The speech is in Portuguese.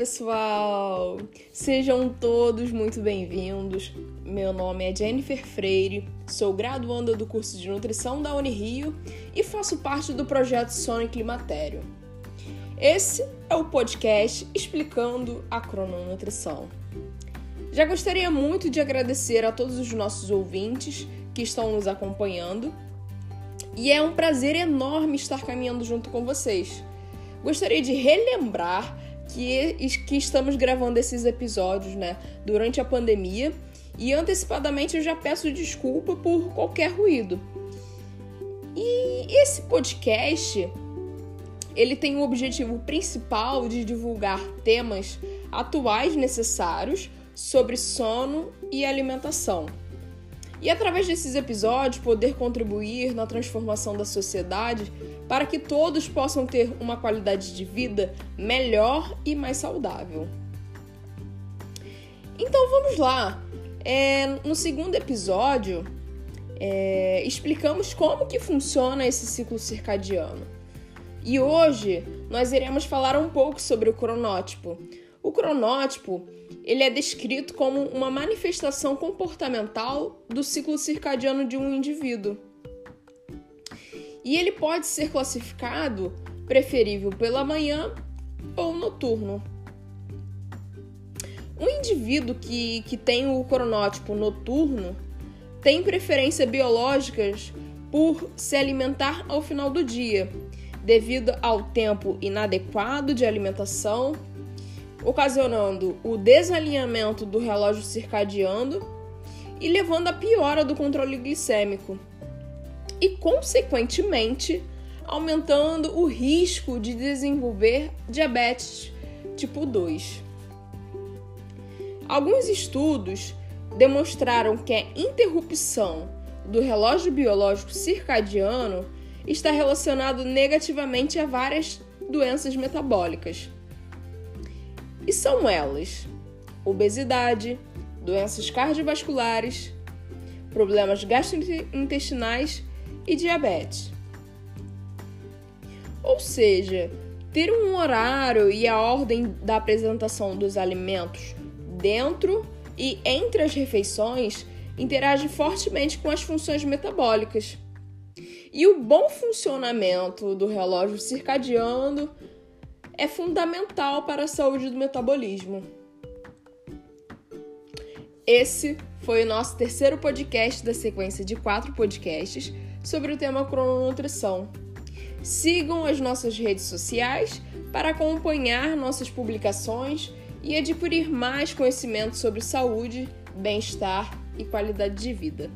pessoal! Sejam todos muito bem-vindos. Meu nome é Jennifer Freire, sou graduanda do curso de nutrição da Unirio e faço parte do projeto Sono Climatério. Esse é o podcast explicando a crononutrição. Já gostaria muito de agradecer a todos os nossos ouvintes que estão nos acompanhando e é um prazer enorme estar caminhando junto com vocês. Gostaria de relembrar que, que estamos gravando esses episódios né, durante a pandemia e antecipadamente eu já peço desculpa por qualquer ruído. E esse podcast ele tem o objetivo principal de divulgar temas atuais necessários sobre sono e alimentação. E através desses episódios poder contribuir na transformação da sociedade para que todos possam ter uma qualidade de vida melhor e mais saudável. Então vamos lá. É, no segundo episódio, é, explicamos como que funciona esse ciclo circadiano. E hoje nós iremos falar um pouco sobre o cronótipo. O cronótipo ele é descrito como uma manifestação comportamental do ciclo circadiano de um indivíduo e ele pode ser classificado preferível pela manhã ou noturno. Um indivíduo que, que tem o cronótipo noturno tem preferência biológicas por se alimentar ao final do dia, devido ao tempo inadequado de alimentação, ocasionando o desalinhamento do relógio circadiano e levando à piora do controle glicêmico e, consequentemente, aumentando o risco de desenvolver diabetes tipo 2. Alguns estudos demonstraram que a interrupção do relógio biológico circadiano está relacionado negativamente a várias doenças metabólicas. E são elas: obesidade, doenças cardiovasculares, problemas gastrointestinais e diabetes. Ou seja, ter um horário e a ordem da apresentação dos alimentos dentro e entre as refeições interage fortemente com as funções metabólicas. E o bom funcionamento do relógio circadiano é fundamental para a saúde do metabolismo. Esse foi o nosso terceiro podcast da sequência de quatro podcasts sobre o tema crononutrição. Sigam as nossas redes sociais para acompanhar nossas publicações e adquirir mais conhecimento sobre saúde, bem-estar e qualidade de vida.